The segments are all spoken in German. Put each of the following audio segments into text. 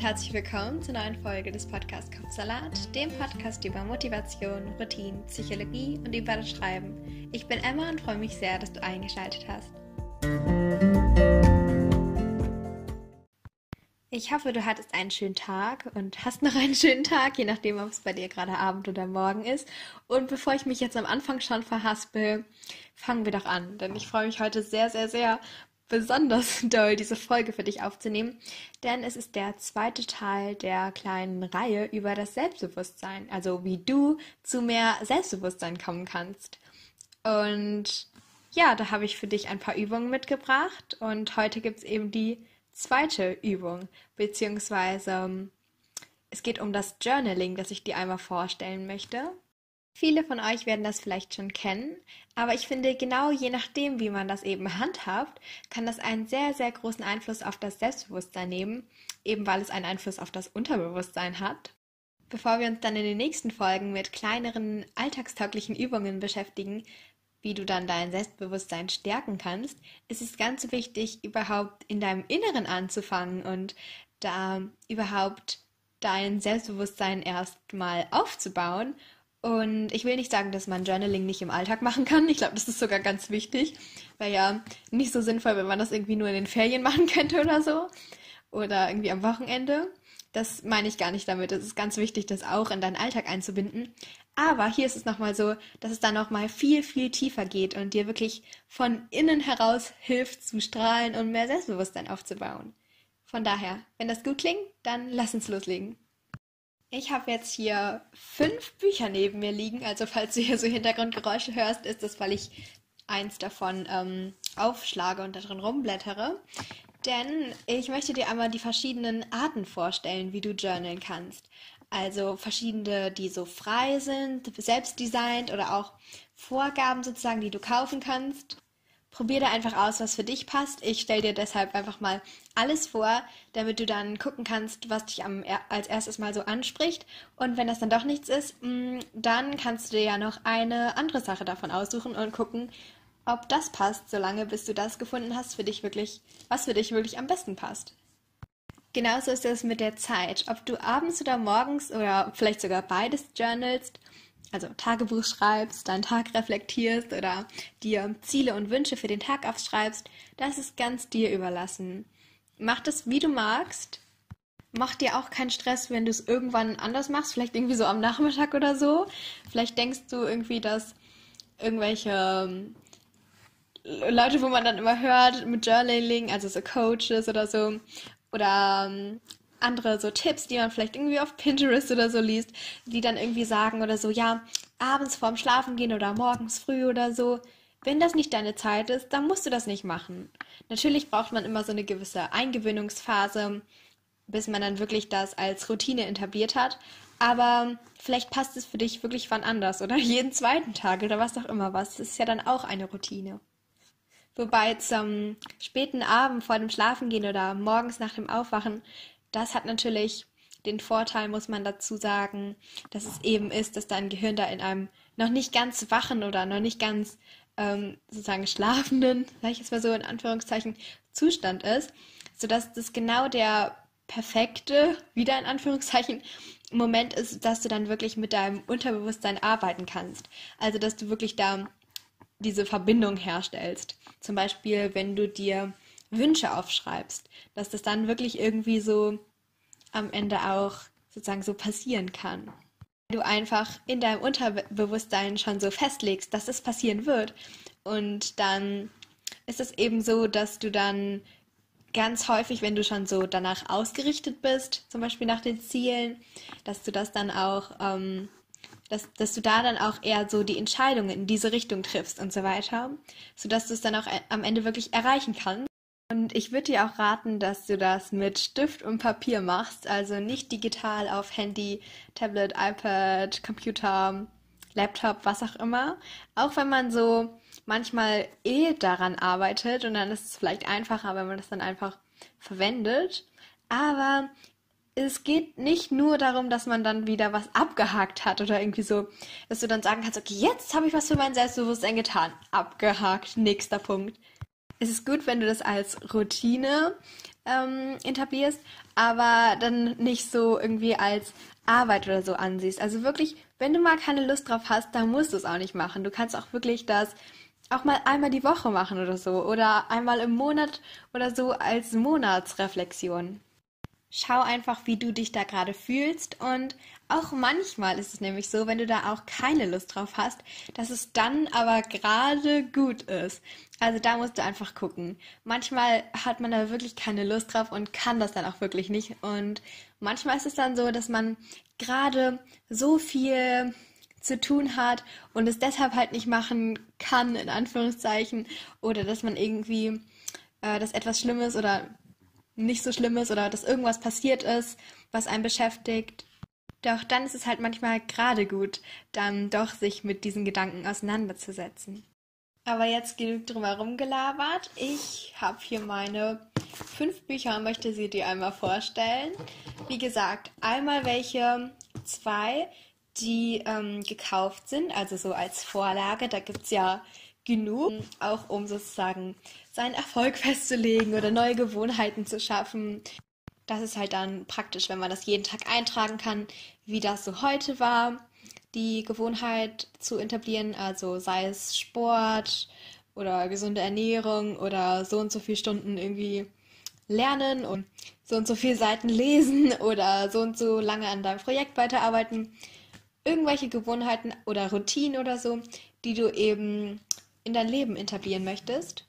und herzlich willkommen zur neuen Folge des Podcasts Kopfsalat, dem Podcast über Motivation, Routine, Psychologie und über das Schreiben. Ich bin Emma und freue mich sehr, dass du eingeschaltet hast. Ich hoffe, du hattest einen schönen Tag und hast noch einen schönen Tag, je nachdem, ob es bei dir gerade Abend oder Morgen ist. Und bevor ich mich jetzt am Anfang schon verhaspel, fangen wir doch an, denn ich freue mich heute sehr, sehr, sehr, besonders doll, diese Folge für dich aufzunehmen, denn es ist der zweite Teil der kleinen Reihe über das Selbstbewusstsein, also wie du zu mehr Selbstbewusstsein kommen kannst. Und ja, da habe ich für dich ein paar Übungen mitgebracht und heute gibt es eben die zweite Übung, beziehungsweise ähm, es geht um das Journaling, das ich dir einmal vorstellen möchte. Viele von euch werden das vielleicht schon kennen, aber ich finde, genau je nachdem, wie man das eben handhabt, kann das einen sehr, sehr großen Einfluss auf das Selbstbewusstsein nehmen, eben weil es einen Einfluss auf das Unterbewusstsein hat. Bevor wir uns dann in den nächsten Folgen mit kleineren alltagstauglichen Übungen beschäftigen, wie du dann dein Selbstbewusstsein stärken kannst, ist es ganz wichtig, überhaupt in deinem Inneren anzufangen und da überhaupt dein Selbstbewusstsein erstmal aufzubauen und ich will nicht sagen, dass man Journaling nicht im Alltag machen kann. Ich glaube, das ist sogar ganz wichtig. Wäre ja nicht so sinnvoll, wenn man das irgendwie nur in den Ferien machen könnte oder so. Oder irgendwie am Wochenende. Das meine ich gar nicht damit. Es ist ganz wichtig, das auch in deinen Alltag einzubinden. Aber hier ist es nochmal so, dass es dann nochmal viel, viel tiefer geht und dir wirklich von innen heraus hilft zu strahlen und mehr Selbstbewusstsein aufzubauen. Von daher, wenn das gut klingt, dann lass uns loslegen. Ich habe jetzt hier fünf Bücher neben mir liegen. Also falls du hier so Hintergrundgeräusche hörst, ist das, weil ich eins davon ähm, aufschlage und da drin rumblättere. Denn ich möchte dir einmal die verschiedenen Arten vorstellen, wie du journalen kannst. Also verschiedene, die so frei sind, selbst designt oder auch Vorgaben sozusagen, die du kaufen kannst. Probier da einfach aus, was für dich passt. Ich stelle dir deshalb einfach mal alles vor, damit du dann gucken kannst, was dich am, als erstes mal so anspricht. Und wenn das dann doch nichts ist, mm, dann kannst du dir ja noch eine andere Sache davon aussuchen und gucken, ob das passt, solange bis du das gefunden hast, für dich wirklich, was für dich wirklich am besten passt. Genauso ist es mit der Zeit. Ob du abends oder morgens oder vielleicht sogar beides journalst also Tagebuch schreibst, deinen Tag reflektierst oder dir Ziele und Wünsche für den Tag aufschreibst, das ist ganz dir überlassen. Mach das, wie du magst. Mach dir auch keinen Stress, wenn du es irgendwann anders machst, vielleicht irgendwie so am Nachmittag oder so. Vielleicht denkst du irgendwie, dass irgendwelche ähm, Leute, wo man dann immer hört mit Journaling, also so Coaches oder so, oder ähm, andere so Tipps, die man vielleicht irgendwie auf Pinterest oder so liest, die dann irgendwie sagen oder so, ja, abends vorm Schlafen gehen oder morgens früh oder so. Wenn das nicht deine Zeit ist, dann musst du das nicht machen. Natürlich braucht man immer so eine gewisse Eingewöhnungsphase, bis man dann wirklich das als Routine etabliert hat. Aber vielleicht passt es für dich wirklich wann anders oder jeden zweiten Tag oder was auch immer was. Das ist ja dann auch eine Routine. Wobei zum späten Abend vor dem Schlafengehen oder morgens nach dem Aufwachen das hat natürlich den Vorteil, muss man dazu sagen, dass es eben ist, dass dein Gehirn da in einem noch nicht ganz wachen oder noch nicht ganz ähm, sozusagen schlafenden, sage ich jetzt mal so in Anführungszeichen, Zustand ist, sodass das genau der perfekte, wieder in Anführungszeichen, Moment ist, dass du dann wirklich mit deinem Unterbewusstsein arbeiten kannst. Also, dass du wirklich da diese Verbindung herstellst. Zum Beispiel, wenn du dir Wünsche aufschreibst, dass das dann wirklich irgendwie so am Ende auch sozusagen so passieren kann. Du einfach in deinem Unterbewusstsein schon so festlegst, dass es passieren wird. Und dann ist es eben so, dass du dann ganz häufig, wenn du schon so danach ausgerichtet bist, zum Beispiel nach den Zielen, dass du das dann auch, ähm, dass, dass du da dann auch eher so die Entscheidungen in diese Richtung triffst und so weiter, sodass du es dann auch am Ende wirklich erreichen kannst. Und ich würde dir auch raten, dass du das mit Stift und Papier machst, also nicht digital auf Handy, Tablet, iPad, Computer, Laptop, was auch immer. Auch wenn man so manchmal eh daran arbeitet und dann ist es vielleicht einfacher, wenn man das dann einfach verwendet. Aber es geht nicht nur darum, dass man dann wieder was abgehakt hat oder irgendwie so, dass du dann sagen kannst, okay, jetzt habe ich was für mein Selbstbewusstsein getan. Abgehakt, nächster Punkt es ist gut, wenn du das als Routine ähm, etablierst, aber dann nicht so irgendwie als Arbeit oder so ansiehst. Also wirklich, wenn du mal keine Lust drauf hast, dann musst du es auch nicht machen. Du kannst auch wirklich das auch mal einmal die Woche machen oder so oder einmal im Monat oder so als Monatsreflexion. Schau einfach, wie du dich da gerade fühlst und auch manchmal ist es nämlich so, wenn du da auch keine Lust drauf hast, dass es dann aber gerade gut ist. Also da musst du einfach gucken. Manchmal hat man da wirklich keine Lust drauf und kann das dann auch wirklich nicht. Und manchmal ist es dann so, dass man gerade so viel zu tun hat und es deshalb halt nicht machen kann, in Anführungszeichen, oder dass man irgendwie, äh, dass etwas Schlimmes oder nicht so Schlimmes oder dass irgendwas passiert ist, was einen beschäftigt. Doch dann ist es halt manchmal gerade gut, dann doch sich mit diesen Gedanken auseinanderzusetzen. Aber jetzt genug drumherum gelabert. Ich habe hier meine fünf Bücher und möchte sie dir einmal vorstellen. Wie gesagt, einmal welche, zwei, die ähm, gekauft sind, also so als Vorlage. Da gibt es ja genug, auch um sozusagen seinen Erfolg festzulegen oder neue Gewohnheiten zu schaffen. Das ist halt dann praktisch, wenn man das jeden Tag eintragen kann, wie das so heute war, die Gewohnheit zu etablieren, also sei es Sport oder gesunde Ernährung oder so und so viele Stunden irgendwie lernen und so und so viele Seiten lesen oder so und so lange an deinem Projekt weiterarbeiten. Irgendwelche Gewohnheiten oder Routinen oder so, die du eben in dein Leben etablieren möchtest,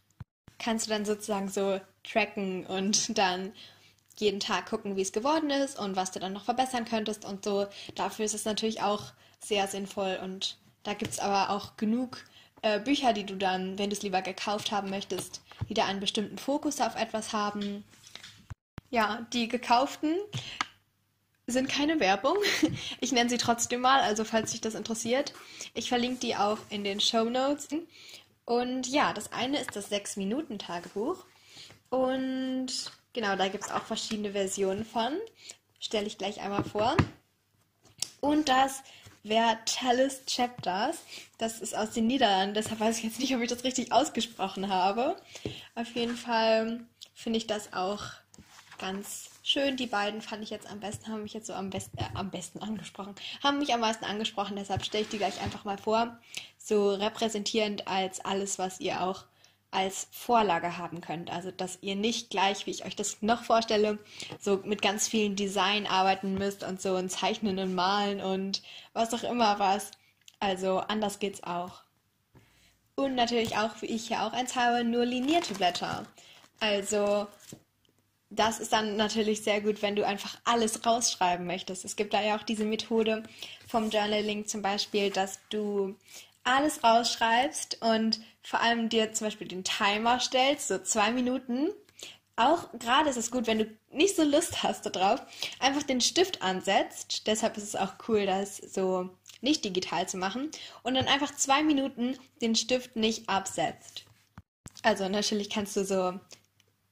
kannst du dann sozusagen so tracken und dann jeden Tag gucken, wie es geworden ist und was du dann noch verbessern könntest und so. Dafür ist es natürlich auch sehr sinnvoll und da gibt es aber auch genug äh, Bücher, die du dann, wenn du es lieber gekauft haben möchtest, wieder einen bestimmten Fokus auf etwas haben. Ja, die gekauften sind keine Werbung. Ich nenne sie trotzdem mal, also falls dich das interessiert. Ich verlinke die auch in den Show Notes. Und ja, das eine ist das 6-Minuten-Tagebuch. Und genau, da gibt es auch verschiedene Versionen von. Stelle ich gleich einmal vor. Und das Vertalis Chapters. Das ist aus den Niederlanden, deshalb weiß ich jetzt nicht, ob ich das richtig ausgesprochen habe. Auf jeden Fall finde ich das auch ganz schön. Die beiden fand ich jetzt am besten, haben mich jetzt so am besten, äh, am besten angesprochen, haben mich am meisten angesprochen, deshalb stelle ich die gleich einfach mal vor. So repräsentierend als alles, was ihr auch als Vorlage haben könnt. Also, dass ihr nicht gleich, wie ich euch das noch vorstelle, so mit ganz vielen Design arbeiten müsst und so und zeichnen und malen und was auch immer was. Also, anders geht's auch. Und natürlich auch, wie ich hier auch eins habe, nur linierte Blätter. Also, das ist dann natürlich sehr gut, wenn du einfach alles rausschreiben möchtest. Es gibt da ja auch diese Methode vom Journaling zum Beispiel, dass du alles rausschreibst und vor allem dir zum Beispiel den Timer stellst, so zwei Minuten. Auch gerade ist es gut, wenn du nicht so Lust hast darauf, einfach den Stift ansetzt. Deshalb ist es auch cool, das so nicht digital zu machen. Und dann einfach zwei Minuten den Stift nicht absetzt. Also natürlich kannst du so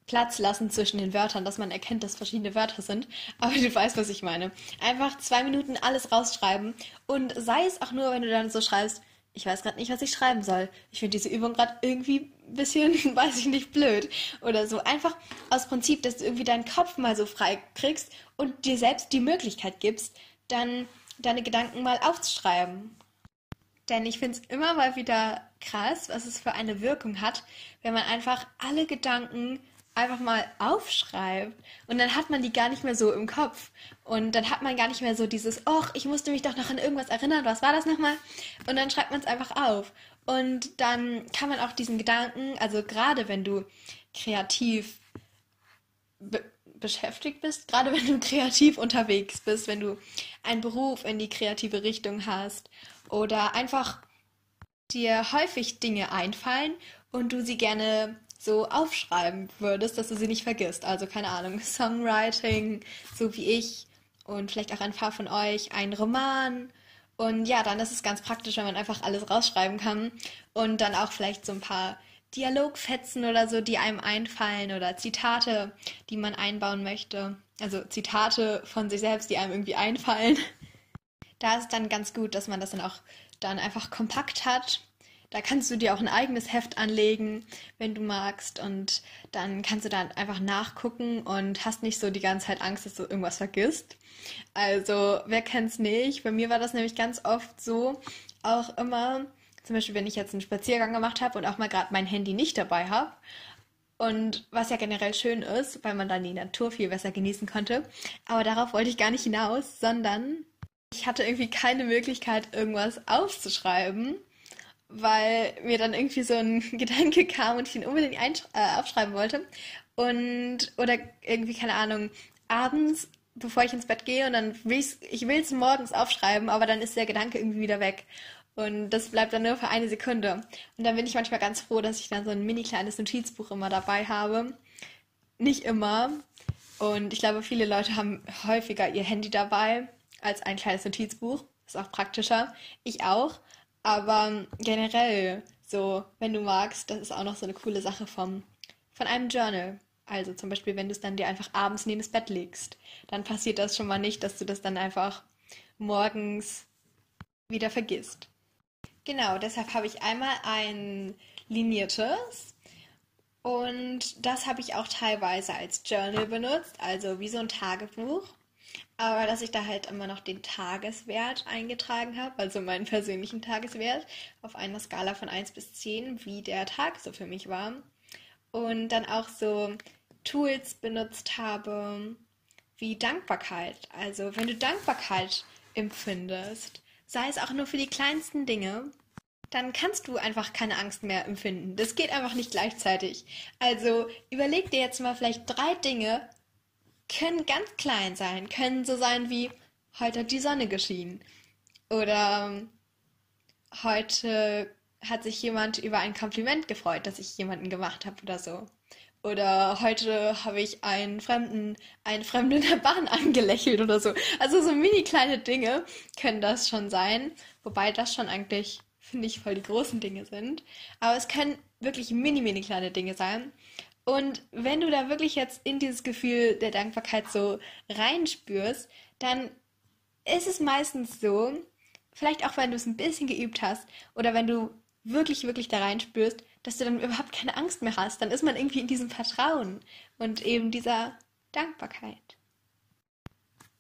Platz lassen zwischen den Wörtern, dass man erkennt, dass verschiedene Wörter sind. Aber du weißt, was ich meine. Einfach zwei Minuten alles rausschreiben und sei es auch nur, wenn du dann so schreibst, ich weiß gerade nicht, was ich schreiben soll. Ich finde diese Übung gerade irgendwie ein bisschen, weiß ich nicht, blöd oder so. Einfach aus Prinzip, dass du irgendwie deinen Kopf mal so frei kriegst und dir selbst die Möglichkeit gibst, dann deine Gedanken mal aufzuschreiben. Denn ich finde es immer mal wieder krass, was es für eine Wirkung hat, wenn man einfach alle Gedanken einfach mal aufschreibt und dann hat man die gar nicht mehr so im Kopf. Und dann hat man gar nicht mehr so dieses, ach, ich musste mich doch noch an irgendwas erinnern, was war das nochmal? Und dann schreibt man es einfach auf. Und dann kann man auch diesen Gedanken, also gerade wenn du kreativ be beschäftigt bist, gerade wenn du kreativ unterwegs bist, wenn du einen Beruf in die kreative Richtung hast oder einfach dir häufig Dinge einfallen und du sie gerne so aufschreiben würdest, dass du sie nicht vergisst. Also keine Ahnung, Songwriting, so wie ich und vielleicht auch ein paar von euch, ein Roman. Und ja, dann ist es ganz praktisch, wenn man einfach alles rausschreiben kann und dann auch vielleicht so ein paar Dialogfetzen oder so, die einem einfallen oder Zitate, die man einbauen möchte. Also Zitate von sich selbst, die einem irgendwie einfallen. Da ist es dann ganz gut, dass man das dann auch dann einfach kompakt hat Da kannst du dir auch ein eigenes Heft anlegen, wenn du magst. Und dann kannst du dann einfach nachgucken und hast nicht so die ganze Zeit Angst, dass du irgendwas vergisst. Also, wer kennt's nicht? Bei mir war das nämlich ganz oft so, auch immer, zum Beispiel, wenn ich jetzt einen Spaziergang gemacht habe und auch mal gerade mein Handy nicht dabei habe. Und was ja generell schön ist, weil man dann die Natur viel besser genießen konnte. Aber darauf wollte ich gar nicht hinaus, sondern ich hatte irgendwie keine Möglichkeit, irgendwas aufzuschreiben, weil mir dann irgendwie so ein Gedanke kam und ich ihn unbedingt äh, aufschreiben wollte. Und, oder irgendwie, keine Ahnung, abends, bevor ich ins Bett gehe und dann will ich's, ich will es morgens aufschreiben, aber dann ist der Gedanke irgendwie wieder weg. Und das bleibt dann nur für eine Sekunde. Und dann bin ich manchmal ganz froh, dass ich dann so ein mini kleines Notizbuch immer dabei habe. Nicht immer. Und ich glaube, viele Leute haben häufiger ihr Handy dabei als ein kleines Notizbuch. Ist auch praktischer. Ich auch. Aber generell, so, wenn du magst, das ist auch noch so eine coole Sache vom, von einem Journal. Also zum Beispiel, wenn du es dann dir einfach abends neben das Bett legst, dann passiert das schon mal nicht, dass du das dann einfach morgens wieder vergisst. Genau, deshalb habe ich einmal ein liniertes und das habe ich auch teilweise als Journal benutzt, also wie so ein Tagebuch. Aber dass ich da halt immer noch den Tageswert eingetragen habe, also meinen persönlichen Tageswert, auf einer Skala von 1 bis 10, wie der Tag so für mich war. Und dann auch so Tools benutzt habe, wie Dankbarkeit. Also wenn du Dankbarkeit empfindest, sei es auch nur für die kleinsten Dinge, dann kannst du einfach keine Angst mehr empfinden. Das geht einfach nicht gleichzeitig. Also überleg dir jetzt mal vielleicht drei Dinge, können ganz klein sein, können so sein wie heute hat die Sonne geschienen oder heute hat sich jemand über ein Kompliment gefreut, das ich jemanden gemacht habe oder so. Oder heute habe ich einen Fremden, einen Fremden in der Bahn angelächelt oder so. Also so mini kleine Dinge können das schon sein. Wobei das schon eigentlich, finde ich, voll die großen Dinge sind. Aber es können wirklich mini, mini kleine Dinge sein. Und wenn du da wirklich jetzt in dieses Gefühl der Dankbarkeit so reinspürst, dann ist es meistens so, vielleicht auch wenn du es ein bisschen geübt hast oder wenn du wirklich, wirklich da reinspürst, dass du dann überhaupt keine Angst mehr hast. Dann ist man irgendwie in diesem Vertrauen und eben dieser Dankbarkeit.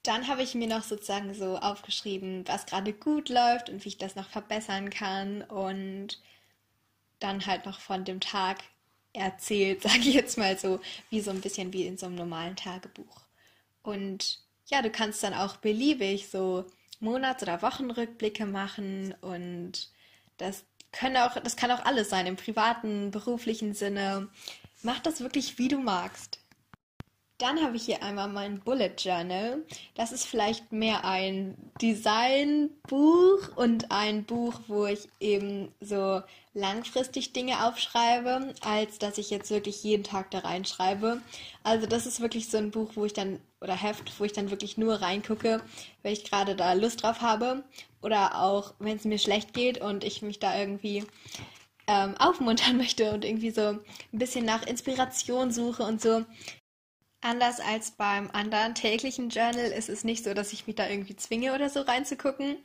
Dann habe ich mir noch sozusagen so aufgeschrieben, was gerade gut läuft und wie ich das noch verbessern kann und dann halt noch von dem Tag erzählt, sage ich jetzt mal so, wie so ein bisschen wie in so einem normalen Tagebuch. Und ja, du kannst dann auch beliebig so Monats- oder Wochenrückblicke machen und das können auch, das kann auch alles sein, im privaten, beruflichen Sinne. Mach das wirklich, wie du magst. Dann habe ich hier einmal mein Bullet Journal. Das ist vielleicht mehr ein Designbuch und ein Buch, wo ich eben so langfristig Dinge aufschreibe, als dass ich jetzt wirklich jeden Tag da reinschreibe. Also das ist wirklich so ein Buch, wo ich dann, oder Heft, wo ich dann wirklich nur reingucke, wenn ich gerade da Lust drauf habe. Oder auch, wenn es mir schlecht geht und ich mich da irgendwie ähm, aufmuntern möchte und irgendwie so ein bisschen nach Inspiration suche und so. Anders als beim anderen täglichen Journal ist es nicht so, dass ich mich da irgendwie zwinge oder so reinzugucken.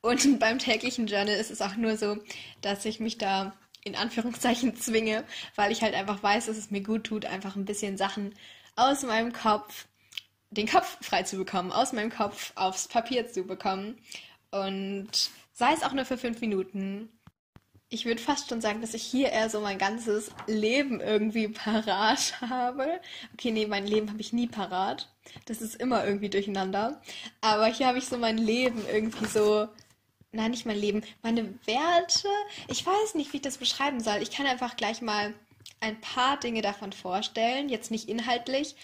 Und beim täglichen Journal ist es auch nur so, dass ich mich da in Anführungszeichen zwinge, weil ich halt einfach weiß, dass es mir gut tut, einfach ein bisschen Sachen aus meinem Kopf, den Kopf frei zu bekommen, aus meinem Kopf aufs Papier zu bekommen. Und sei es auch nur für fünf Minuten ich würde fast schon sagen, dass ich hier eher so mein ganzes Leben irgendwie parat habe. Okay, nee, mein Leben habe ich nie parat. Das ist immer irgendwie durcheinander. Aber hier habe ich so mein Leben irgendwie so. Nein, nicht mein Leben. Meine Werte. Ich weiß nicht, wie ich das beschreiben soll. Ich kann einfach gleich mal ein paar Dinge davon vorstellen. Jetzt nicht inhaltlich,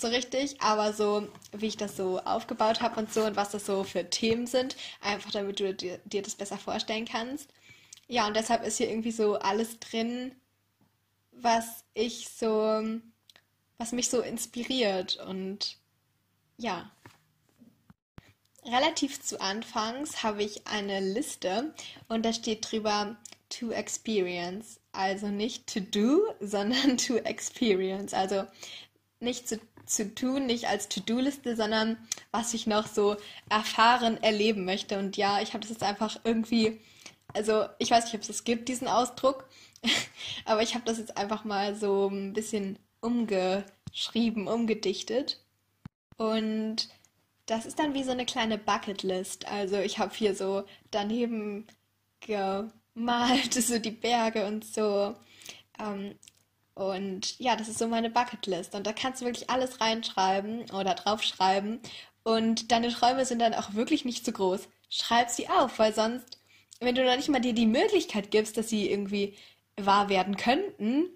so richtig, aber so, wie ich das so aufgebaut habe und so und was das so für Themen sind, einfach damit du dir, das besser vorstellen kannst. Ja, und deshalb ist hier irgendwie so alles drin, was ich so, was mich so inspiriert und ja. Relativ zu Anfangs habe ich eine Liste und da steht drüber to experience. Also nicht to do, sondern to experience. Also nicht zu, zu tun, nicht als To-Do-Liste, sondern was ich noch so erfahren, erleben möchte. Und ja, ich habe das jetzt einfach irgendwie Also ich weiß nicht, ob es gibt, diesen Ausdruck, aber ich habe das jetzt einfach mal so ein bisschen umgeschrieben, umgedichtet. Und das ist dann wie so eine kleine Bucketlist. Also ich habe hier so daneben gemalt, so die Berge und so. Ähm, und ja, das ist so meine Bucketlist. Und da kannst du wirklich alles reinschreiben oder draufschreiben. Und deine Träume sind dann auch wirklich nicht zu groß. Schreib sie auf, weil sonst, wenn du noch nicht mal dir die Möglichkeit gibst, dass sie irgendwie wahr werden könnten,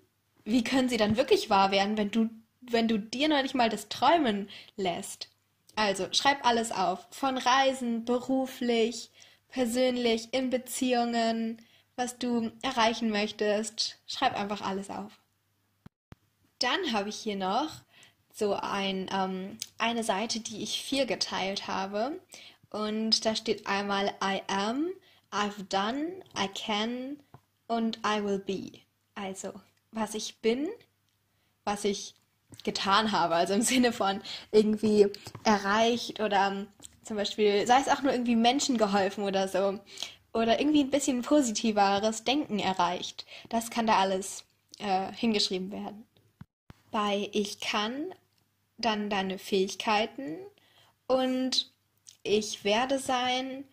wie können sie dann wirklich wahr werden, wenn du, wenn du dir noch nicht mal das Träumen lässt? Also, schreib alles auf. Von Reisen, beruflich, persönlich, in Beziehungen, was du erreichen möchtest. Schreib einfach alles auf. Dann habe ich hier noch so ein, ähm, eine Seite, die ich viel geteilt habe. Und da steht einmal I am, I've done, I can und I will be. Also, was ich bin, was ich getan habe, also im Sinne von irgendwie erreicht oder zum Beispiel, sei es auch nur irgendwie Menschen geholfen oder so, oder irgendwie ein bisschen positiveres Denken erreicht. Das kann da alles äh, hingeschrieben werden. Bei ich kann dann deine Fähigkeiten und ich werde sein,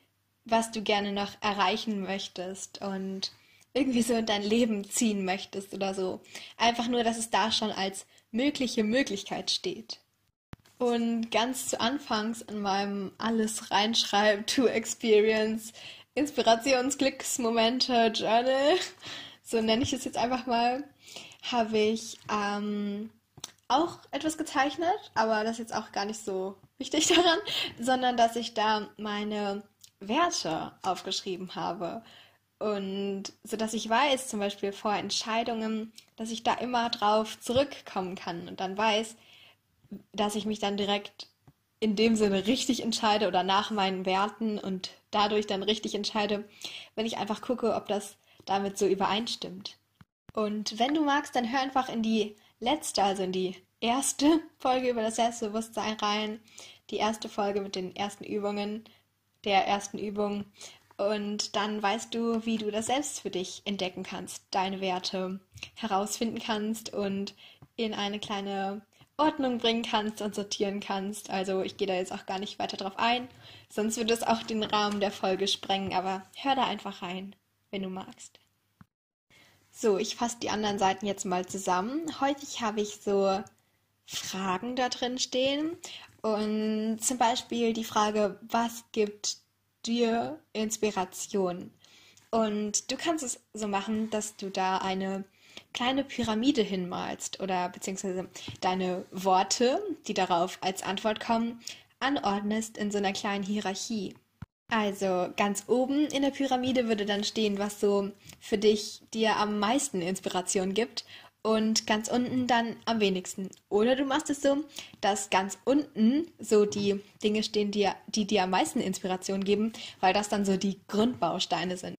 was du gerne noch erreichen möchtest und irgendwie so in dein Leben ziehen möchtest oder so. Einfach nur, dass es da schon als mögliche Möglichkeit steht. Und ganz zu Anfangs in meinem Alles reinschreiben to Experience Inspirationsglücksmomente Journal, so nenne ich es jetzt einfach mal, habe ich ähm, auch etwas gezeichnet, aber das ist jetzt auch gar nicht so wichtig daran, sondern dass ich da meine Werte aufgeschrieben habe. Und so dass ich weiß, zum Beispiel vor Entscheidungen, dass ich da immer drauf zurückkommen kann und dann weiß, dass ich mich dann direkt in dem Sinne richtig entscheide oder nach meinen Werten und dadurch dann richtig entscheide, wenn ich einfach gucke, ob das damit so übereinstimmt. Und wenn du magst, dann hör einfach in die letzte, also in die erste Folge über das Selbstbewusstsein rein, die erste Folge mit den ersten Übungen, der ersten Übung. Und dann weißt du, wie du das selbst für dich entdecken kannst, deine Werte herausfinden kannst und in eine kleine Ordnung bringen kannst und sortieren kannst. Also ich gehe da jetzt auch gar nicht weiter drauf ein, sonst würde es auch den Rahmen der Folge sprengen, aber hör da einfach rein, wenn du magst. So, ich fasse die anderen Seiten jetzt mal zusammen. Heute habe ich so Fragen da drin stehen und zum Beispiel die Frage, was gibt dir Inspiration. Und du kannst es so machen, dass du da eine kleine Pyramide hinmalst oder beziehungsweise deine Worte, die darauf als Antwort kommen, anordnest in so einer kleinen Hierarchie. Also ganz oben in der Pyramide würde dann stehen, was so für dich dir am meisten Inspiration gibt und ganz unten dann am wenigsten. Oder du machst es so, dass ganz unten so die Dinge stehen, die, die dir am meisten Inspiration geben, weil das dann so die Grundbausteine sind.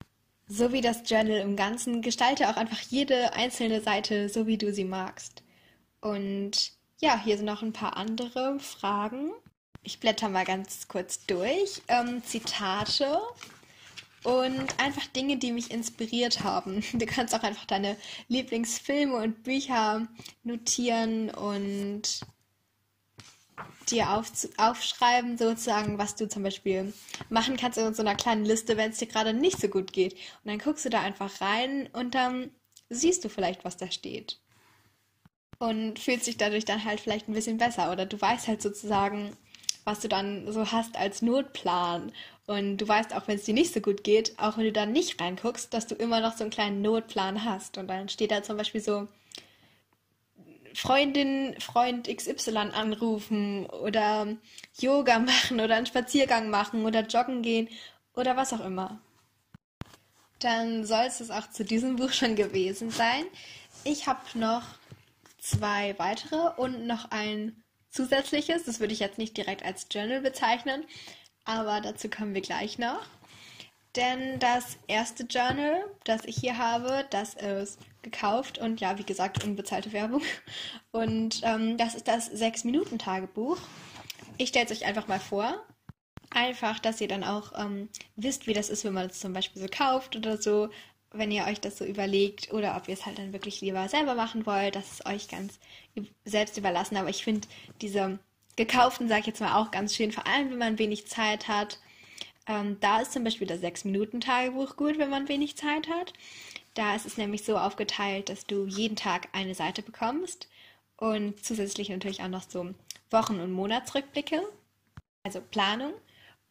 So wie das Journal im Ganzen, gestalte auch einfach jede einzelne Seite so, wie du sie magst. Und ja, hier sind noch ein paar andere Fragen. Ich blätter mal ganz kurz durch. Ähm, Zitate und einfach Dinge, die mich inspiriert haben. Du kannst auch einfach deine Lieblingsfilme und Bücher notieren und dir auf, aufschreiben, sozusagen, was du zum Beispiel machen kannst in so einer kleinen Liste, wenn es dir gerade nicht so gut geht. Und dann guckst du da einfach rein und dann siehst du vielleicht, was da steht. Und fühlst dich dadurch dann halt vielleicht ein bisschen besser. Oder du weißt halt sozusagen, was du dann so hast als Notplan. Und du weißt auch, wenn es dir nicht so gut geht, auch wenn du dann nicht reinguckst, dass du immer noch so einen kleinen Notplan hast. Und dann steht da zum Beispiel so, Freundin, Freund XY anrufen oder Yoga machen oder einen Spaziergang machen oder joggen gehen oder was auch immer. Dann soll es auch zu diesem Buch schon gewesen sein. Ich habe noch zwei weitere und noch ein zusätzliches. Das würde ich jetzt nicht direkt als Journal bezeichnen, aber dazu kommen wir gleich noch. Denn das erste Journal, das ich hier habe, das ist gekauft und ja, wie gesagt, unbezahlte Werbung. Und ähm, das ist das 6-Minuten-Tagebuch. Ich stelle es euch einfach mal vor. einfach, dass ihr dann auch ähm, wisst, wie das ist, wenn man es zum Beispiel so kauft oder so, wenn ihr euch das so überlegt oder ob ihr es halt dann wirklich lieber selber machen wollt, das ist euch ganz selbst überlassen. Aber ich finde diese gekauften, sage ich jetzt mal, auch ganz schön, vor allem wenn man wenig Zeit hat. Ähm, da ist zum Beispiel das 6-Minuten-Tagebuch gut, wenn man wenig Zeit hat. Da ist es nämlich so aufgeteilt, dass du jeden Tag eine Seite bekommst und zusätzlich natürlich auch noch so Wochen- und Monatsrückblicke, also Planung.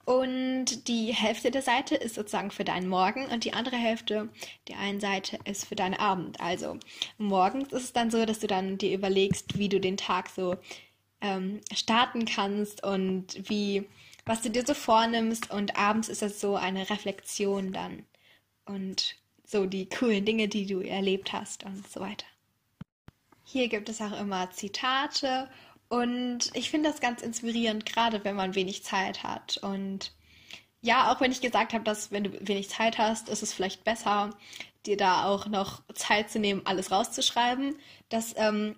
Und die Hälfte der Seite ist sozusagen für deinen Morgen und die andere Hälfte der einen Seite ist für deinen Abend. Also morgens ist es dann so, dass du dann dir überlegst, wie du den Tag so ähm, starten kannst und wie, was du dir so vornimmst. Und abends ist es so eine Reflexion dann. Und so die coolen Dinge, die du erlebt hast und so weiter. Hier gibt es auch immer Zitate und ich finde das ganz inspirierend, gerade wenn man wenig Zeit hat. Und ja, auch wenn ich gesagt habe, dass wenn du wenig Zeit hast, ist es vielleicht besser, dir da auch noch Zeit zu nehmen, alles rauszuschreiben. Das ähm,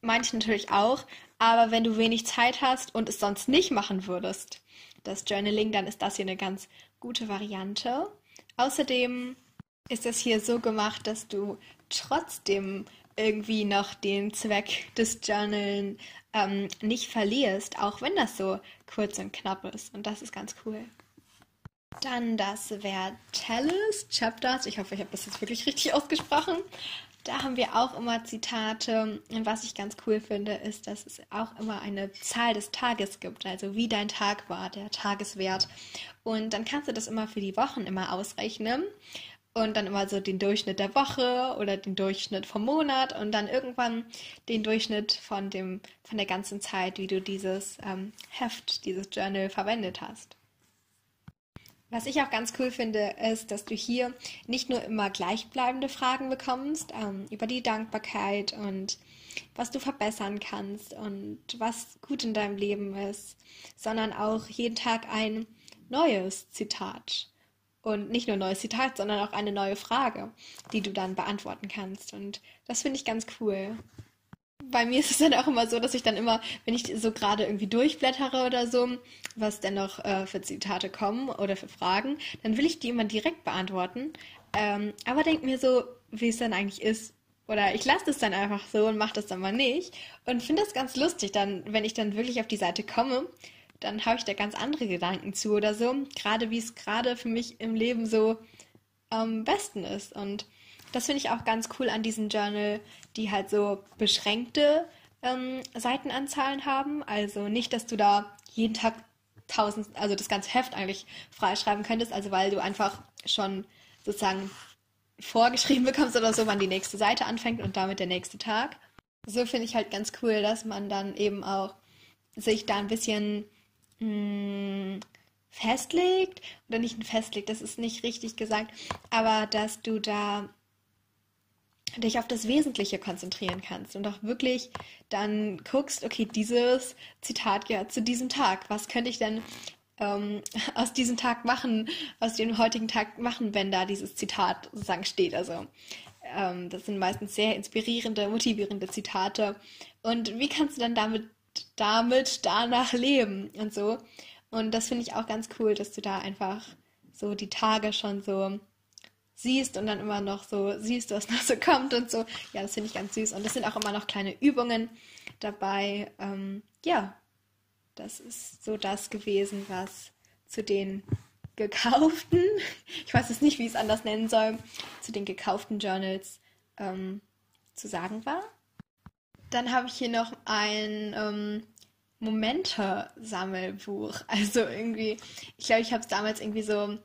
meine ich natürlich auch. Aber wenn du wenig Zeit hast und es sonst nicht machen würdest, das Journaling, dann ist das hier eine ganz gute Variante. Außerdem ist das hier so gemacht, dass du trotzdem irgendwie noch den Zweck des Journalen ähm, nicht verlierst, auch wenn das so kurz und knapp ist. Und das ist ganz cool. Dann das Vertellus Chapters. Ich hoffe, ich habe das jetzt wirklich richtig ausgesprochen. Da haben wir auch immer Zitate. Und was ich ganz cool finde, ist, dass es auch immer eine Zahl des Tages gibt. Also wie dein Tag war, der Tageswert. Und dann kannst du das immer für die Wochen immer ausrechnen und dann immer so den Durchschnitt der Woche oder den Durchschnitt vom Monat und dann irgendwann den Durchschnitt von dem von der ganzen Zeit, wie du dieses ähm, Heft, dieses Journal verwendet hast. Was ich auch ganz cool finde, ist, dass du hier nicht nur immer gleichbleibende Fragen bekommst ähm, über die Dankbarkeit und was du verbessern kannst und was gut in deinem Leben ist, sondern auch jeden Tag ein neues Zitat und nicht nur ein neues Zitat, sondern auch eine neue Frage, die du dann beantworten kannst. Und das finde ich ganz cool. Bei mir ist es dann auch immer so, dass ich dann immer, wenn ich so gerade irgendwie durchblättere oder so, was denn noch äh, für Zitate kommen oder für Fragen, dann will ich die immer direkt beantworten. Ähm, aber denke mir so, wie es dann eigentlich ist. Oder ich lasse es dann einfach so und mache das dann mal nicht. Und finde das ganz lustig, dann, wenn ich dann wirklich auf die Seite komme dann habe ich da ganz andere Gedanken zu oder so. Gerade wie es gerade für mich im Leben so am besten ist. Und das finde ich auch ganz cool an diesem Journal, die halt so beschränkte ähm, Seitenanzahlen haben. Also nicht, dass du da jeden Tag tausend, also das ganze Heft eigentlich freischreiben könntest, also weil du einfach schon sozusagen vorgeschrieben bekommst oder so, wann die nächste Seite anfängt und damit der nächste Tag. So finde ich halt ganz cool, dass man dann eben auch sich da ein bisschen mh, hm, festlegt oder nicht festlegt, das ist nicht richtig gesagt, aber dass du da dich auf das Wesentliche konzentrieren kannst und auch wirklich dann guckst, okay, dieses Zitat gehört zu diesem Tag. Was könnte ich denn ähm, aus diesem Tag machen, aus dem heutigen Tag machen, wenn da dieses Zitat sozusagen steht? Also ähm, das sind meistens sehr inspirierende, motivierende Zitate. Und wie kannst du dann damit damit danach leben und so. Und das finde ich auch ganz cool, dass du da einfach so die Tage schon so siehst und dann immer noch so siehst, was noch so kommt und so. Ja, das finde ich ganz süß. Und es sind auch immer noch kleine Übungen dabei. Ähm, ja, das ist so das gewesen, was zu den gekauften, ich weiß jetzt nicht, wie ich es anders nennen soll, zu den gekauften Journals ähm, zu sagen war. Dann habe ich hier noch ein ähm, Momente-Sammelbuch. Also irgendwie, ich glaube, ich habe es damals irgendwie so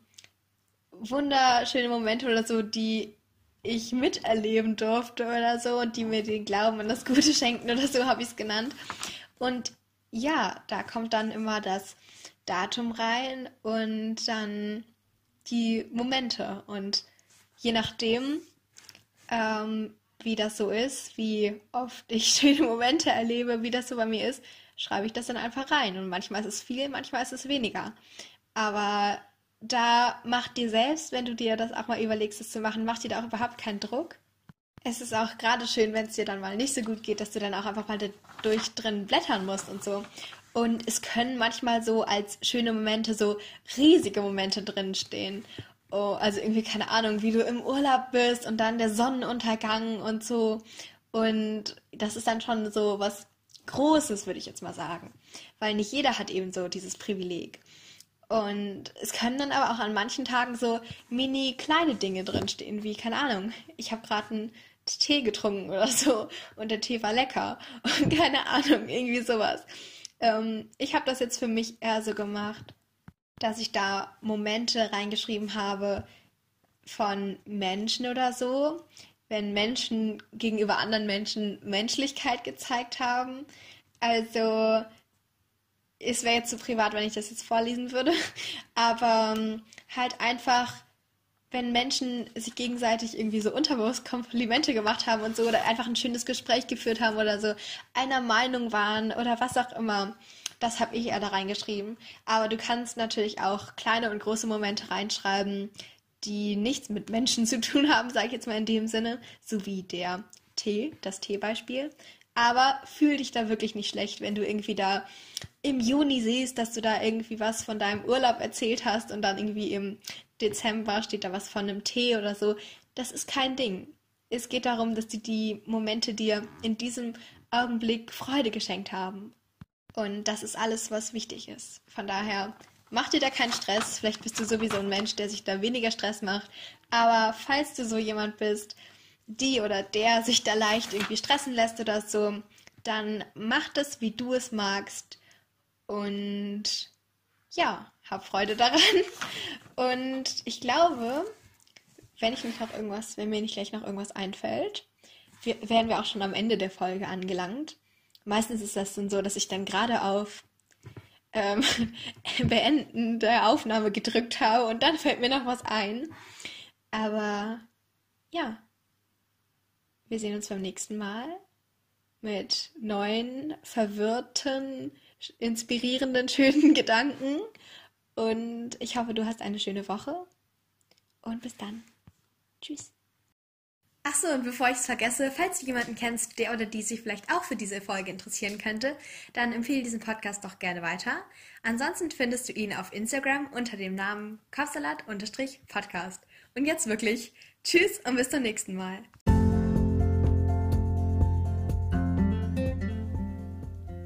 wunderschöne Momente oder so, die ich miterleben durfte oder so und die mir den Glauben und das Gute schenken oder so habe ich es genannt. Und ja, da kommt dann immer das Datum rein und dann die Momente. Und je nachdem, ähm, wie das so ist, wie oft ich schöne Momente erlebe, wie das so bei mir ist, schreibe ich das dann einfach rein. Und manchmal ist es viel, manchmal ist es weniger. Aber da macht dir selbst, wenn du dir das auch mal überlegst, das zu machen, macht dir da auch überhaupt keinen Druck. Es ist auch gerade schön, wenn es dir dann mal nicht so gut geht, dass du dann auch einfach mal durch drin blättern musst und so. Und es können manchmal so als schöne Momente so riesige Momente drinstehen. Oh, also irgendwie keine Ahnung, wie du im Urlaub bist und dann der Sonnenuntergang und so. Und das ist dann schon so was Großes, würde ich jetzt mal sagen. Weil nicht jeder hat eben so dieses Privileg. Und es können dann aber auch an manchen Tagen so mini kleine Dinge drinstehen, wie, keine Ahnung, ich habe gerade einen Tee getrunken oder so und der Tee war lecker und keine Ahnung, irgendwie sowas. Ähm, ich habe das jetzt für mich eher so gemacht, dass ich da Momente reingeschrieben habe von Menschen oder so, wenn Menschen gegenüber anderen Menschen Menschlichkeit gezeigt haben. Also es wäre jetzt zu privat, wenn ich das jetzt vorlesen würde, aber ähm, halt einfach, wenn Menschen sich gegenseitig irgendwie so unterbewusst Komplimente gemacht haben und so oder einfach ein schönes Gespräch geführt haben oder so einer Meinung waren oder was auch immer. Das habe ich eher da reingeschrieben. Aber du kannst natürlich auch kleine und große Momente reinschreiben, die nichts mit Menschen zu tun haben, sage ich jetzt mal in dem Sinne, so wie der Tee, das Teebeispiel. Aber fühl dich da wirklich nicht schlecht, wenn du irgendwie da im Juni siehst, dass du da irgendwie was von deinem Urlaub erzählt hast und dann irgendwie im Dezember steht da was von einem Tee oder so. Das ist kein Ding. Es geht darum, dass die, die Momente dir in diesem Augenblick Freude geschenkt haben. Und das ist alles, was wichtig ist. Von daher mach dir da keinen Stress. Vielleicht bist du sowieso ein Mensch, der sich da weniger Stress macht. Aber falls du so jemand bist, die oder der sich da leicht irgendwie stressen lässt oder so, dann mach das, wie du es magst. Und ja, hab Freude daran. Und ich glaube, wenn ich mich noch irgendwas, wenn mir nicht gleich noch irgendwas einfällt, werden wir auch schon am Ende der Folge angelangt. Meistens ist das dann so, dass ich dann gerade auf ähm, Beenden der Aufnahme gedrückt habe und dann fällt mir noch was ein. Aber ja, wir sehen uns beim nächsten Mal mit neuen, verwirrten, inspirierenden, schönen Gedanken. Und ich hoffe, du hast eine schöne Woche. Und bis dann. Tschüss. Achso, und bevor ich es vergesse, falls du jemanden kennst, der oder die sich vielleicht auch für diese Folge interessieren könnte, dann empfehle diesen Podcast doch gerne weiter. Ansonsten findest du ihn auf Instagram unter dem Namen Kopfsalat-Podcast. Und jetzt wirklich, tschüss und bis zum nächsten Mal.